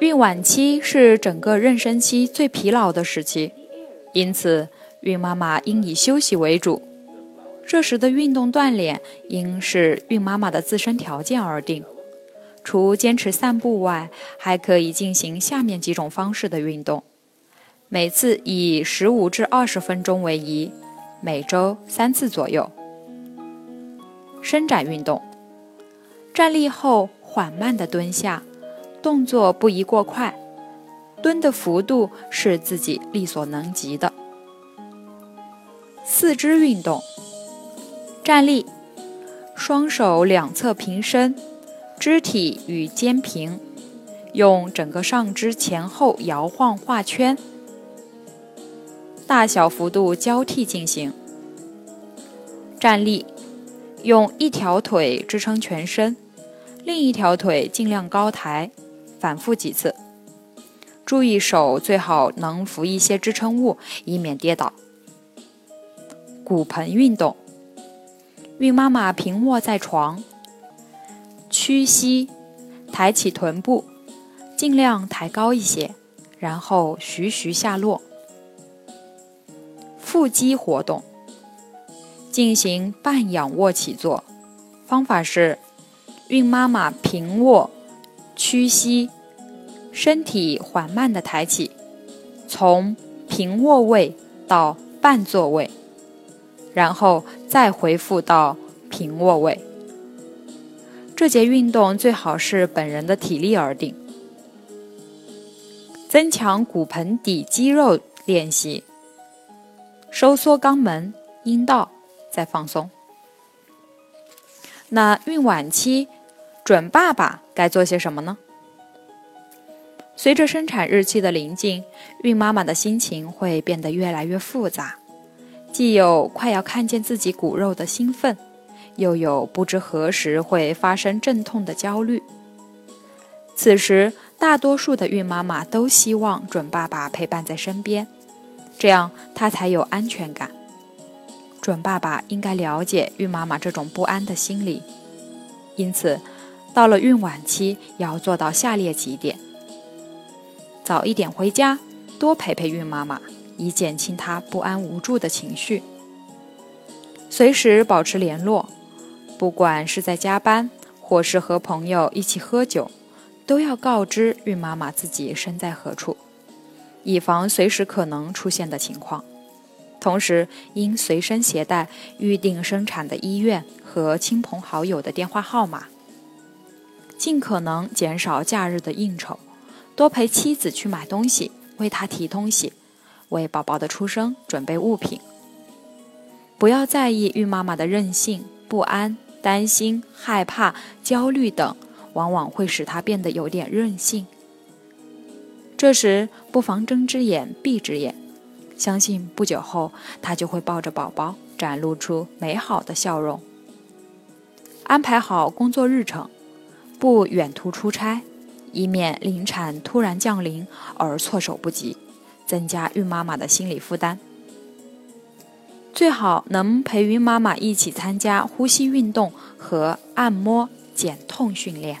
孕晚期是整个妊娠期最疲劳的时期，因此孕妈妈应以休息为主。这时的运动锻炼应视孕妈妈的自身条件而定。除坚持散步外，还可以进行下面几种方式的运动，每次以十五至二十分钟为宜，每周三次左右。伸展运动，站立后缓慢地蹲下。动作不宜过快，蹲的幅度是自己力所能及的。四肢运动，站立，双手两侧平伸，肢体与肩平，用整个上肢前后摇晃画圈，大小幅度交替进行。站立，用一条腿支撑全身，另一条腿尽量高抬。反复几次，注意手最好能扶一些支撑物，以免跌倒。骨盆运动，孕妈妈平卧在床，屈膝，抬起臀部，尽量抬高一些，然后徐徐下落。腹肌活动，进行半仰卧起坐，方法是孕妈妈平卧。屈膝，身体缓慢的抬起，从平卧位到半坐位，然后再回复到平卧位。这节运动最好是本人的体力而定。增强骨盆底肌肉练习，收缩肛门、阴道，再放松。那孕晚期。准爸爸该做些什么呢？随着生产日期的临近，孕妈妈的心情会变得越来越复杂，既有快要看见自己骨肉的兴奋，又有不知何时会发生阵痛的焦虑。此时，大多数的孕妈妈都希望准爸爸陪伴在身边，这样她才有安全感。准爸爸应该了解孕妈妈这种不安的心理，因此。到了孕晚期，要做到下列几点：早一点回家，多陪陪孕妈妈，以减轻她不安无助的情绪；随时保持联络，不管是在加班，或是和朋友一起喝酒，都要告知孕妈妈自己身在何处，以防随时可能出现的情况。同时，应随身携带预定生产的医院和亲朋好友的电话号码。尽可能减少假日的应酬，多陪妻子去买东西，为她提东西，为宝宝的出生准备物品。不要在意孕妈妈的任性、不安、担心、害怕、焦虑等，往往会使她变得有点任性。这时不妨睁只眼闭只眼，相信不久后她就会抱着宝宝，展露出美好的笑容。安排好工作日程。不远途出差，以免临产突然降临而措手不及，增加孕妈妈的心理负担。最好能陪孕妈妈一起参加呼吸运动和按摩减痛训练。